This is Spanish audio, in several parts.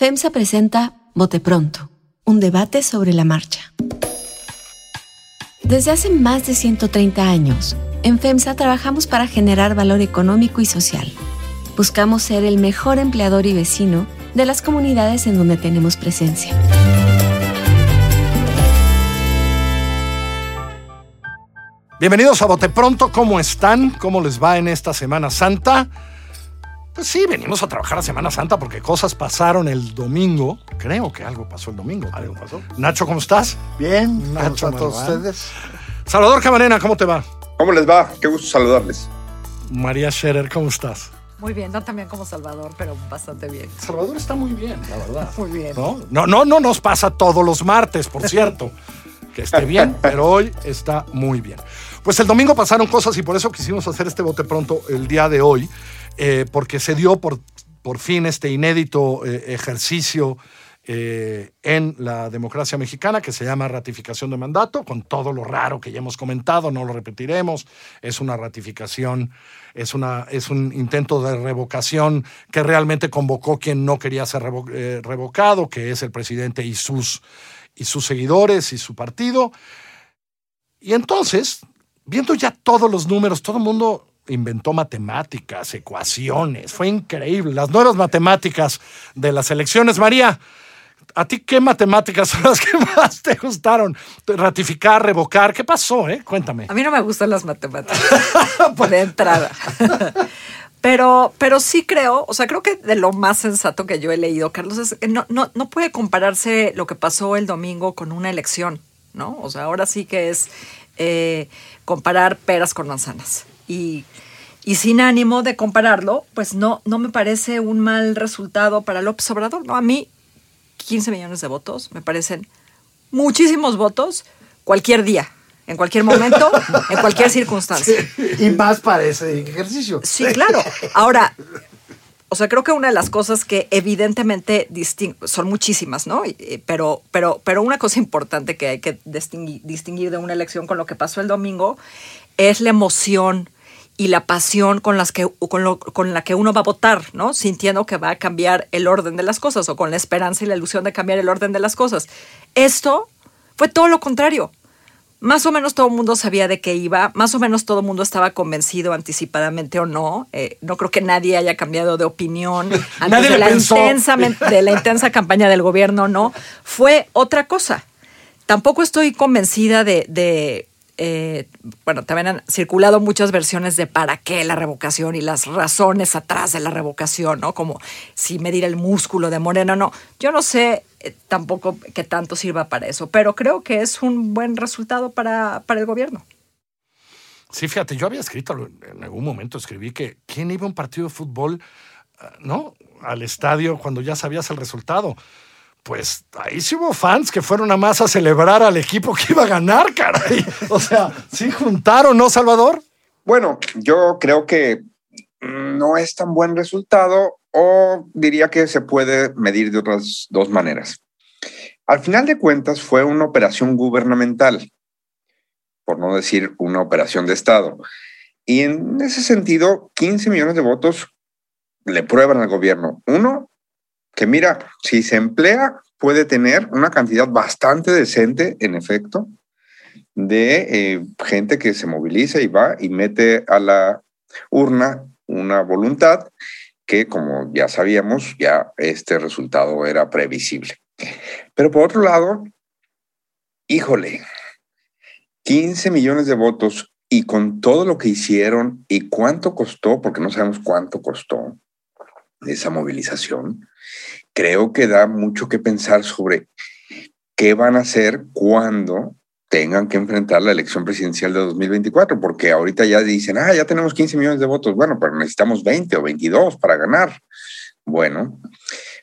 FEMSA presenta Bote Pronto, un debate sobre la marcha. Desde hace más de 130 años, en FEMSA trabajamos para generar valor económico y social. Buscamos ser el mejor empleador y vecino de las comunidades en donde tenemos presencia. Bienvenidos a Bote Pronto, ¿cómo están? ¿Cómo les va en esta Semana Santa? Pues sí, venimos a trabajar a Semana Santa porque cosas pasaron el domingo. Creo que algo pasó el domingo. Algo pasó. Nacho, ¿cómo estás? Bien, Nacho a todos Marván. ustedes. Salvador Camarena, ¿cómo te va? ¿Cómo les va? Qué gusto saludarles. María Scherer, ¿cómo estás? Muy bien, no también como Salvador, pero bastante bien. Salvador está muy bien, la verdad. Muy bien. ¿No? No, no, no nos pasa todos los martes, por cierto. Que esté bien, pero hoy está muy bien. Pues el domingo pasaron cosas y por eso quisimos hacer este bote pronto el día de hoy, eh, porque se dio por, por fin este inédito eh, ejercicio eh, en la democracia mexicana que se llama ratificación de mandato, con todo lo raro que ya hemos comentado, no lo repetiremos, es una ratificación, es, una, es un intento de revocación que realmente convocó quien no quería ser revo- revocado, que es el presidente y sus, y sus seguidores y su partido. Y entonces, viendo ya todos los números, todo el mundo inventó matemáticas, ecuaciones, fue increíble, las nuevas matemáticas de las elecciones. María, ¿a ti qué matemáticas son las que más te gustaron? Ratificar, revocar, ¿qué pasó? Eh? Cuéntame. A mí no me gustan las matemáticas de entrada. Pero, pero sí creo, o sea, creo que de lo más sensato que yo he leído, Carlos, es que no, no, no puede compararse lo que pasó el domingo con una elección, ¿no? O sea, ahora sí que es eh, comparar peras con manzanas. Y, y sin ánimo de compararlo, pues no, no me parece un mal resultado para López Obrador, ¿no? A mí, 15 millones de votos me parecen muchísimos votos cualquier día, en cualquier momento, en cualquier circunstancia. Y más para ese ejercicio. Sí, claro. Ahora, o sea, creo que una de las cosas que evidentemente son muchísimas, ¿no? Y- Pero, pero, pero una cosa importante que hay que distingui- distinguir de una elección con lo que pasó el domingo es la emoción y la pasión con, las que, con, lo- con la que uno va a votar, ¿no? Sintiendo que va a cambiar el orden de las cosas o con la esperanza y la ilusión de cambiar el orden de las cosas. Esto fue todo lo contrario. Más o menos todo el mundo sabía de qué iba, más o menos todo el mundo estaba convencido anticipadamente o no. Eh, no creo que nadie haya cambiado de opinión antes de la, intensa, de la intensa campaña del gobierno, no. Fue otra cosa. Tampoco estoy convencida de, de, eh, bueno, también han circulado muchas versiones de para qué la revocación y las razones atrás de la revocación, ¿no? Como si medir el músculo de Morena, no. Yo no sé eh, tampoco que tanto sirva para eso, pero creo que es un buen resultado para, para el gobierno. Sí, fíjate, yo había escrito, en algún momento escribí que quién iba a un partido de fútbol, ah, ¿no? Al estadio cuando ya sabías el resultado. Pues ahí sí hubo fans que fueron a más a celebrar al equipo que iba a ganar, caray. O sea, sí juntaron, ¿no, Salvador? Bueno, yo creo que no es tan buen resultado o diría que se puede medir de otras dos maneras. Al final de cuentas fue una operación gubernamental, por no decir una operación de Estado. Y en ese sentido, 15 millones de votos le prueban al gobierno. Uno, que mira, si se emplea, puede tener una cantidad bastante decente, en efecto, de eh, gente que se moviliza y va y mete a la urna una voluntad que, como ya sabíamos, ya este resultado era previsible. Pero por otro lado, híjole, 15 millones de votos y con todo lo que hicieron y cuánto costó, porque no sabemos cuánto costó esa movilización, creo que da mucho que pensar sobre qué van a hacer cuando tengan que enfrentar la elección presidencial de 2024, porque ahorita ya dicen, ah, ya tenemos 15 millones de votos, bueno, pero necesitamos 20 o 22 para ganar. Bueno,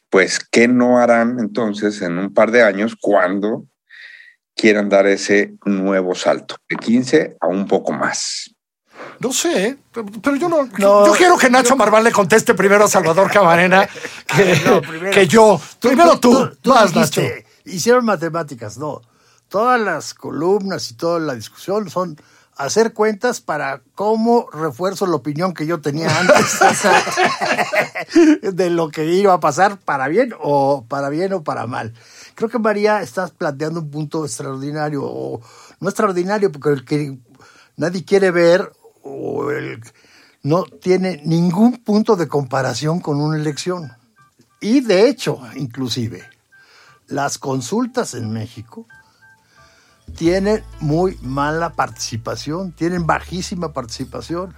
pues, ¿qué no harán entonces en un par de años cuando quieran dar ese nuevo salto, de 15 a un poco más? No sé, pero yo no. No, yo quiero que Nacho Marván le conteste primero a Salvador Camarena que, No, primero. que yo. primero tú, tú vas, Nacho. dijiste, Hicieron matemáticas, no. Todas las columnas y toda la discusión son hacer cuentas para cómo refuerzo la opinión que yo tenía antes de lo que iba a pasar para bien o para bien o para mal. Creo que María estás planteando un punto extraordinario o no extraordinario porque el que nadie quiere ver no tiene ningún punto de comparación con una elección. Y de hecho, inclusive, las consultas en México tienen muy mala participación, tienen bajísima participación.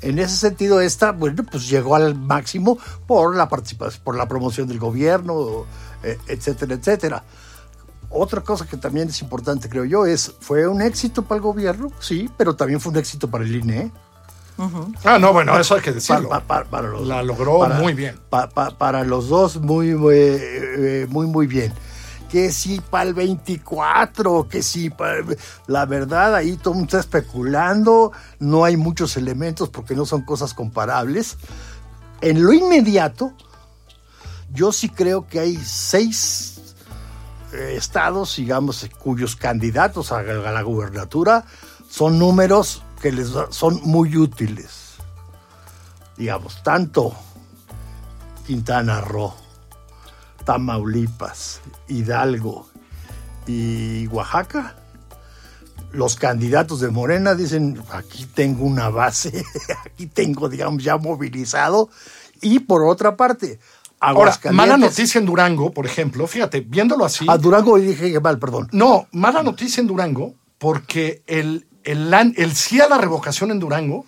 En ese sentido, esta, bueno, pues llegó al máximo por la participación, por la promoción del gobierno, eh, etcétera, etcétera. Otra cosa que también es importante, creo yo, es, fue un éxito para el gobierno, sí, pero también fue un éxito para el INE. Ah, no, bueno, eso hay que decirlo. Para los- La logró para- muy bien. pa- pa- para los dos, muy, muy, eh, muy, muy bien. Que si para el 24, que si para... La verdad, ahí todo el mundo está especulando, no hay muchos elementos porque no son cosas comparables. En lo inmediato, yo sí creo que hay seis estados, digamos, cuyos candidatos a, la gubernatura son números que les son muy útiles. Digamos, tanto Quintana Roo, Tamaulipas, Hidalgo y Oaxaca, los candidatos de Morena dicen, aquí tengo una base, aquí tengo, digamos, ya movilizado. Y por otra parte, Ahora, mala noticia en Durango, por ejemplo, fíjate, viéndolo así. A Durango dije que mal, perdón. No, mala noticia en Durango, porque el, el, el sí a la revocación en Durango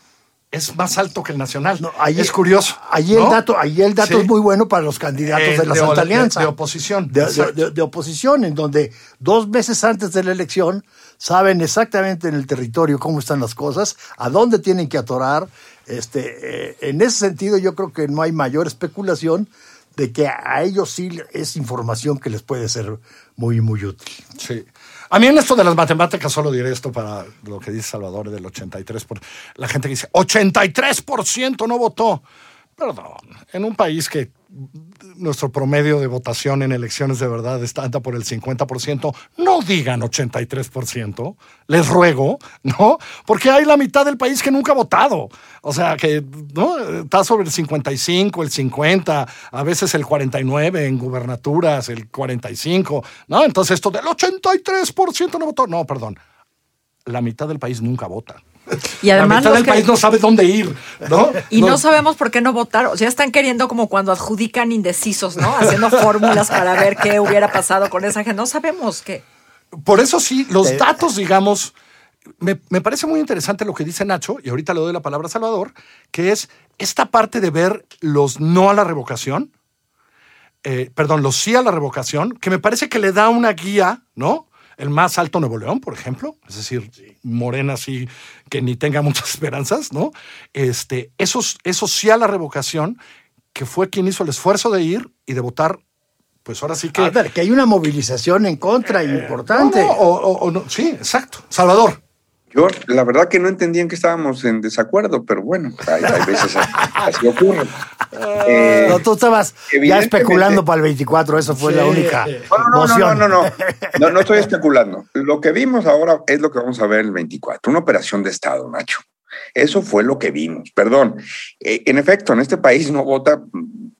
es más alto que el nacional. No, ahí- es curioso. Ahí ¿no? el dato, ahí el dato Sí. es muy bueno para los candidatos Eh, de la de- Santa Alianza. de oposición, De, exacto. de- de oposición, en donde dos meses antes de la elección saben exactamente en el territorio cómo están las cosas, a dónde tienen que atorar. Este, eh, en ese sentido, yo creo que no hay mayor especulación de que a ellos sí es información que les puede ser muy, muy útil. Sí. A mí en esto de las matemáticas solo diré esto para lo que dice Salvador del 83%. Por, la gente que dice, 83% no votó. Perdón, en un país que nuestro promedio de votación en elecciones de verdad está anda por el 50%, no digan 83%, les ruego, ¿no? Porque hay la mitad del país que nunca ha votado. O sea, que ¿no? está sobre el 55, el 50, a veces el 49 en gubernaturas, el 45, ¿no? Entonces esto del 83% no votó, no, perdón. La mitad del país nunca vota. Y además la mitad del que- país no sabe dónde ir, ¿no? Y no sabemos por qué no votaron. O sea, están queriendo como cuando adjudican indecisos, ¿no? Haciendo fórmulas para ver qué hubiera pasado con esa gente. No sabemos qué. Por eso sí, los datos, digamos, me, me parece muy interesante lo que dice Nacho, y ahorita le doy la palabra a Salvador, que es esta parte de ver los no a la revocación, eh, perdón, los sí a la revocación, que me parece que le da una guía, ¿no? El más alto Nuevo León, por ejemplo, es decir, Morena sí que ni tenga muchas esperanzas, ¿no? Este, esos, esos sí a la revocación, que fue quien hizo el esfuerzo de ir y de votar, pues ahora sí que... A ver, que hay una movilización en contra importante. No, no, o- o- o no, sí, exacto. Salvador. Yo, la verdad que no entendía en que estábamos en desacuerdo, pero bueno, hay, hay veces así ocurre. Eh, No, tú estabas ya especulando para el 24, eso fue la única No, no, no, no, no, no, no, no estoy especulando. Lo que vimos ahora es lo que vamos a ver el 24, una operación de Estado, Nacho. Eso fue lo que vimos. Perdón. Eh, en efecto, en este país no vota,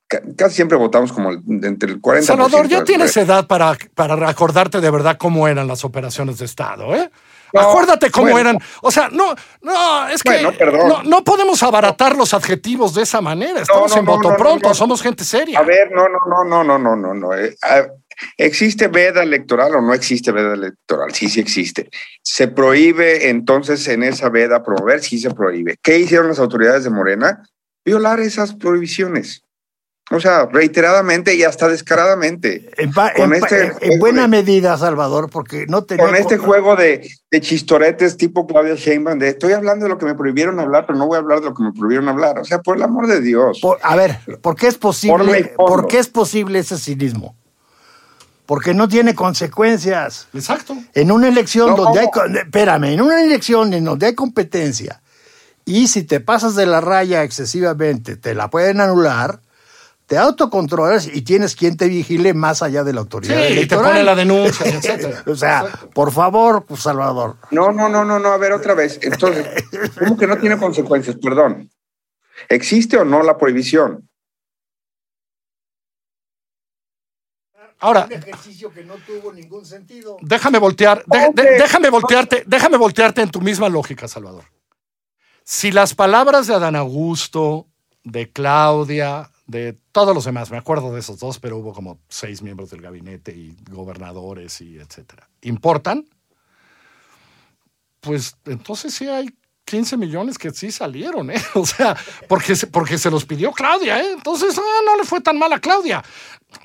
ca- casi siempre votamos como el- entre el 40%. Salvador, ya tienes edad para, para acordarte de verdad cómo eran las operaciones de Estado, ¿eh? No, Acuérdate cómo bueno. eran. O sea, no, no, es que Bueno, no, no podemos abaratar los adjetivos de esa manera. Estamos en voto pronto, somos gente seria. A ver, no, no, no, no, no, no, no, no. eh, ¿Existe veda electoral o no existe veda electoral? Sí, sí existe. ¿Se prohíbe entonces en esa veda promover? Sí se prohíbe. ¿Qué hicieron las autoridades de Morena? Violar esas prohibiciones. O sea, reiteradamente y hasta descaradamente. En, Con en este en- buena de- medida, Salvador, porque no tenía... Con este juego de, de chistoretes tipo Claudia Sheinbaum, de estoy hablando de lo que me prohibieron hablar, pero no voy a hablar de lo que me prohibieron hablar. O sea, por el amor de Dios. por- a ver, ¿por qué es posible, y fondo. ¿por qué es posible ese cinismo? Porque no tiene consecuencias. Exacto. En una elección No, donde hay... Espérame, en una elección en donde hay competencia y si te pasas de la raya excesivamente te la pueden anular, te autocontrolas y tienes quien te vigile más allá de la autoridad Sí, y te pone la denuncia, etcétera. o sea, por favor, pues, Salvador. No, no, no, no, no, a ver otra vez. Entonces, ¿cómo que no tiene consecuencias? Perdón. ¿Existe o no la prohibición? Ahora, Un ejercicio que no tuvo ningún sentido. déjame voltear, de- Ok. de- déjame voltearte, déjame voltearte en tu misma lógica, Salvador. Si las palabras de Adán Augusto, de Claudia, de todos los demás, me acuerdo de esos dos, pero hubo como seis miembros del gabinete y gobernadores y etcétera, importan, pues entonces sí hay 15 millones que sí salieron, ¿eh? O sea, porque se, porque se los pidió Claudia, ¿eh? Entonces, ah, no le fue tan mal a Claudia.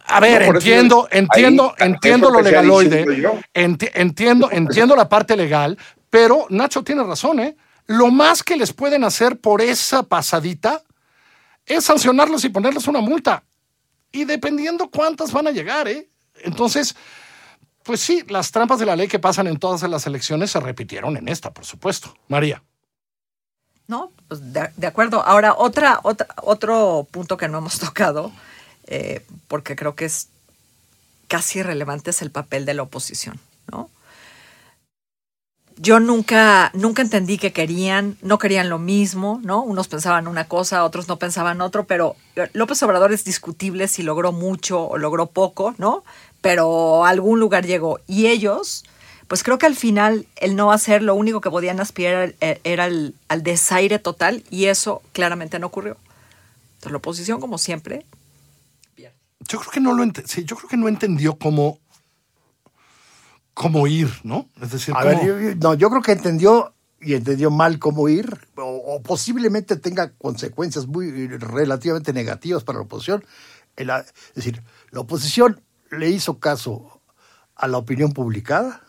A ver, No, eso entiendo, ahí- entiendo, entiendo lo legaloide, enti- entiendo, entiendo la parte legal, pero Nacho tiene razón, ¿eh? Lo más que les pueden hacer por esa pasadita es sancionarlos y ponerles una multa. Y dependiendo cuántas van a llegar, ¿eh? Entonces, pues sí, las trampas de la ley que pasan en todas las elecciones se repitieron en esta, por supuesto. María. No, pues de, acuerdo. Ahora, otra, otra, otro punto que no hemos tocado, eh, porque creo que es casi irrelevante, es el papel de la oposición, ¿no? Yo nunca, nunca entendí que querían, no querían lo mismo, ¿no? Unos pensaban una cosa, otros no pensaban otro, pero López Obrador es discutible si logró mucho o logró poco, ¿no? Pero a algún lugar llegó. Y ellos, pues creo que al final el no hacer lo único que podían aspirar eh, era el- al desaire total y eso claramente no ocurrió. Entonces la oposición, como siempre, Yo creo que no lo sí, yo creo que no entendió cómo, cómo ir, ¿no? Es decir, A ver, yo, yo- no, yo creo que entendió y entendió mal cómo ir, o, o posiblemente tenga consecuencias muy relativamente negativas para la oposición. Es decir, la oposición le hizo caso a la opinión publicada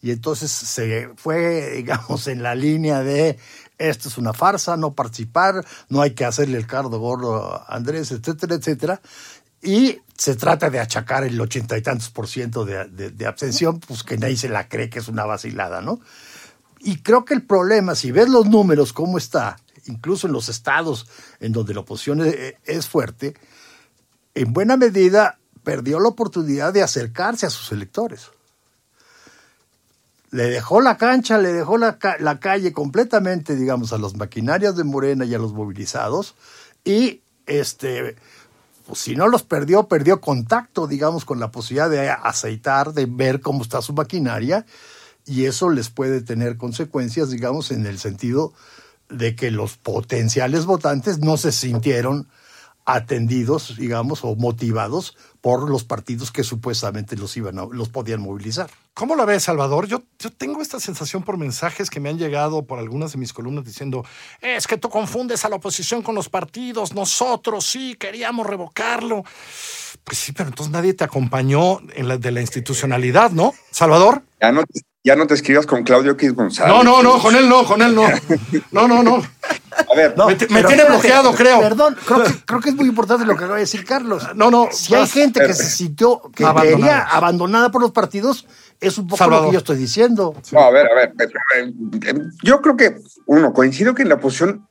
y entonces se fue, digamos, en la línea de esto es una farsa, no participar, no hay que hacerle el cardo gordo a Andrés, etcétera, etcétera. Y se trata de achacar el ochenta y tantos por ciento de, de- abstención, pues que nadie se la cree que es una vacilada, ¿no? Y creo que el problema, si ves los números, cómo está, incluso en los estados en donde la oposición es, es fuerte, en buena medida perdió la oportunidad de acercarse a sus electores. Le dejó la cancha, le dejó la, la calle completamente, digamos, a las maquinarias de Morena y a los movilizados. Y este, pues, si no los perdió, perdió contacto, digamos, con la posibilidad de aceitar, de ver cómo está su maquinaria. Y eso les puede tener consecuencias, digamos, en el sentido de que los potenciales votantes no se sintieron atendidos, digamos, o motivados por los partidos que supuestamente los iban a- los podían movilizar. ¿Cómo la ves, Salvador? Yo, yo tengo esta sensación por mensajes que me han llegado por algunas de mis columnas diciendo, es que tú confundes a la oposición con los partidos, nosotros sí queríamos revocarlo. Pues sí, pero entonces nadie te acompañó en la, de la institucionalidad, ¿no? Salvador. Ya no, te- ya no te escribas con Claudio X González. No, no, no, con él no, con él no. No, no, no. A ver, Me t- me pero tiene bloqueado, creo. Perdón, creo que, creo que es muy importante lo que acaba de decir Carlos. No, no. Si hay gente que se sintió que Abandonados. quería abandonada por los partidos, es un poco Salvador. lo que yo estoy diciendo. No, a ver, a ver. eh, Yo creo que, uno, coincido que la oposición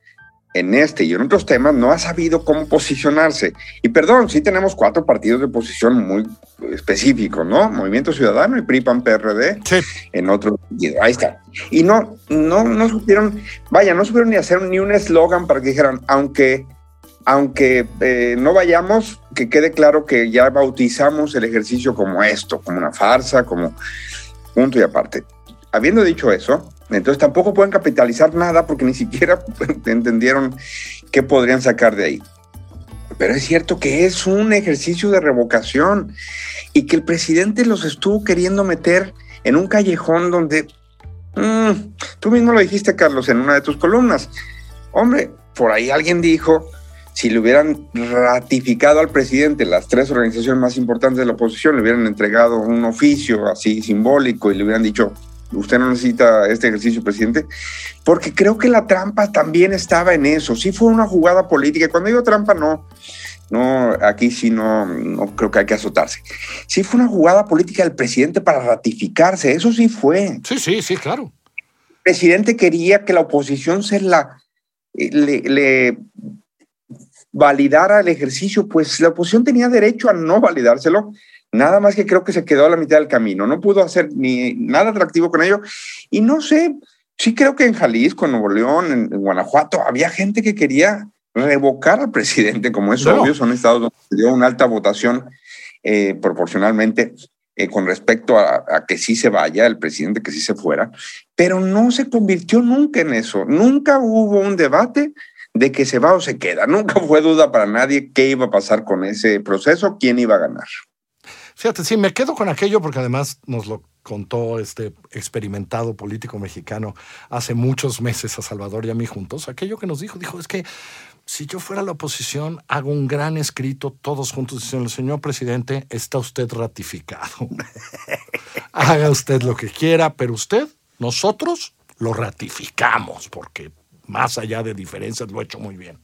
en este y en otros temas no ha sabido cómo posicionarse. Y perdón, sí tenemos cuatro partidos de oposición muy específicos, ¿no? Movimiento Ciudadano y PRI, PAN, PRD, Sí. en otro. Ahí está. Y no, no, no supieron, vaya, no supieron ni hacer ni un eslogan para que dijeran, aunque, aunque eh, no vayamos, que quede claro que ya bautizamos el ejercicio como esto, como una farsa, como punto y aparte. Habiendo dicho eso, entonces tampoco pueden capitalizar nada porque ni siquiera entendieron qué podrían sacar de ahí. Pero es cierto que es un ejercicio de revocación y que el presidente los estuvo queriendo meter en un callejón donde mm, tú mismo lo dijiste, Carlos, en una de tus columnas. Hombre, por ahí alguien dijo, si le hubieran ratificado al presidente las tres organizaciones más importantes de la oposición, le hubieran entregado un oficio así simbólico y le hubieran dicho, usted no necesita este ejercicio, presidente, porque creo que la trampa también estaba en eso. Sí fue una jugada política. Cuando digo trampa, no, no, aquí sí no, no creo que hay que azotarse. Sí fue una jugada política del presidente para ratificarse. Eso sí fue. Sí, sí, sí, claro. El presidente quería que la oposición se la le, le validara el ejercicio, pues la oposición tenía derecho a no validárselo, nada más que creo que se quedó a la mitad del camino, no pudo hacer ni nada atractivo con ello. Y no sé, sí creo que en Jalisco, en Nuevo León, en, Guanajuato, había gente que quería revocar al presidente, como es obvio, son estados donde se dio una alta votación eh, proporcionalmente eh, con respecto a, a, que sí se vaya, el presidente que sí se fuera, pero no se convirtió nunca en eso. Nunca hubo un debate de que se va o se queda. Nunca fue duda para nadie qué iba a pasar con ese proceso, quién iba a ganar. Fíjate, sí, me quedo con aquello porque además nos lo contó este experimentado político mexicano hace muchos meses a Salvador y a mí juntos. Aquello que nos dijo, dijo, es que si yo fuera la oposición, hago un gran escrito todos juntos diciendo, señor presidente, está usted ratificado. Haga usted lo que quiera, pero usted, nosotros, lo ratificamos, porque más allá de diferencias lo ha hecho muy bien.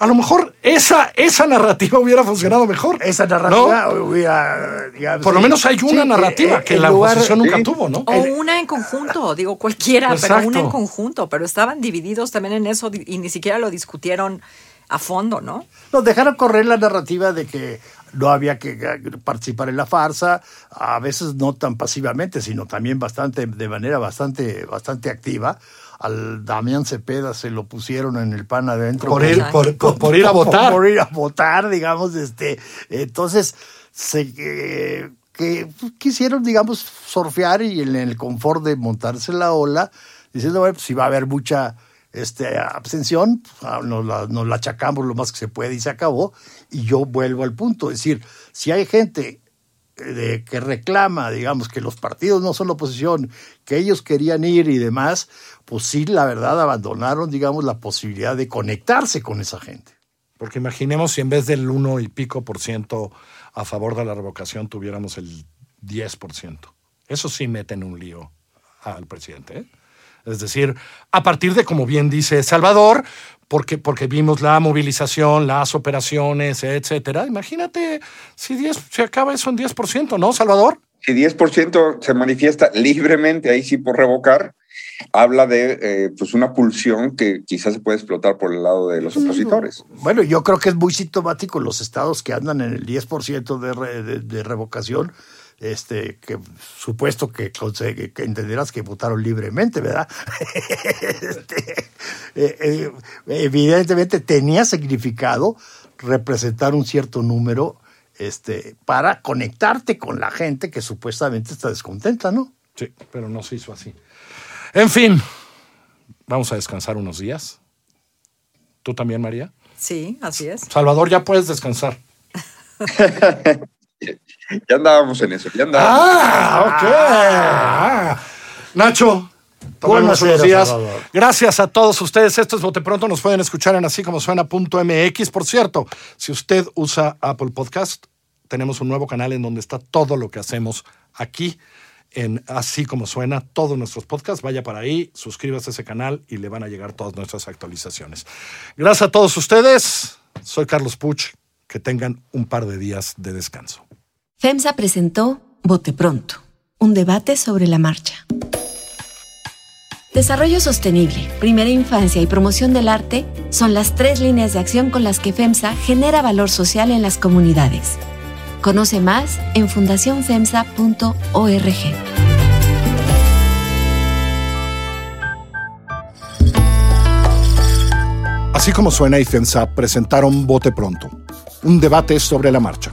A lo mejor esa, esa narrativa hubiera funcionado mejor. Esa narrativa hubiera. Digamos, Por lo menos hay una sí, narrativa eh, que la lugar, oposición nunca tuvo, ¿no? O una en conjunto, digo cualquiera, Exacto. pero una en conjunto. Pero estaban divididos también en eso y ni siquiera lo discutieron a fondo, ¿no? Nos dejaron correr la narrativa de que no había que participar en la farsa, a veces no tan pasivamente, sino también bastante, de manera bastante, bastante activa al Damián Cepeda se lo pusieron en el pan adentro. Por ir, por, por, por ir a votar. Por, ir a votar, digamos, este. Entonces, se, eh, que quisieron, digamos, surfear y en el confort de montarse la ola, diciendo, bueno, pues si va a haber mucha este, abstención, nos la, nos la achacamos lo más que se puede y se acabó. Y yo vuelvo al punto, es decir, si hay gente de, que reclama, digamos, que los partidos no son la oposición, que ellos querían ir y demás, pues sí, la verdad, abandonaron, digamos, la posibilidad de conectarse con esa gente. Porque imaginemos si en vez del uno y pico por ciento a favor de la revocación tuviéramos el 10 por ciento. Eso sí mete en un lío al presidente. ¿eh? Es decir, a partir de, como bien dice Salvador, porque, porque vimos la movilización, las operaciones, etcétera. Imagínate si 10, se acaba eso en 10%, ¿no, Salvador? Si 10% se manifiesta libremente, ahí sí por revocar, habla de eh, pues una pulsión que quizás se puede explotar por el lado de los opositores. Bueno, yo creo que es muy sintomático los estados que andan en el 10% de, re, de, de revocación este, que supuesto que, entenderás que votaron libremente, ¿verdad? este, eh, eh, evidentemente tenía significado representar un cierto número este, para conectarte con la gente que supuestamente está descontenta, ¿no? Sí, pero no se hizo así. En fin, vamos a descansar unos días. ¿Tú también, María? Sí, así es. Salvador, ya puedes descansar. ya andábamos en eso, ya andábamos. Ah, ok. Ah. Nacho, unos días. Salvador. Gracias a todos ustedes. Esto es Bote Pronto. Nos pueden escuchar en así como suena.mx. Por cierto, si usted usa Apple Podcast, tenemos un nuevo canal en donde está todo lo que hacemos aquí en Así como suena todos nuestros podcasts. Vaya para ahí, suscríbase a ese canal y le van a llegar todas nuestras actualizaciones. Gracias a todos ustedes. Soy Carlos Puch. Que tengan un par de días de descanso. FEMSA presentó Bote Pronto, un debate sobre la marcha. Desarrollo sostenible, primera infancia y promoción del arte son las tres líneas de acción con las que FEMSA genera valor social en las comunidades. Conoce más en fundacionfemsa.org. Así como suena y FEMSA presentaron Bote Pronto, un debate sobre la marcha.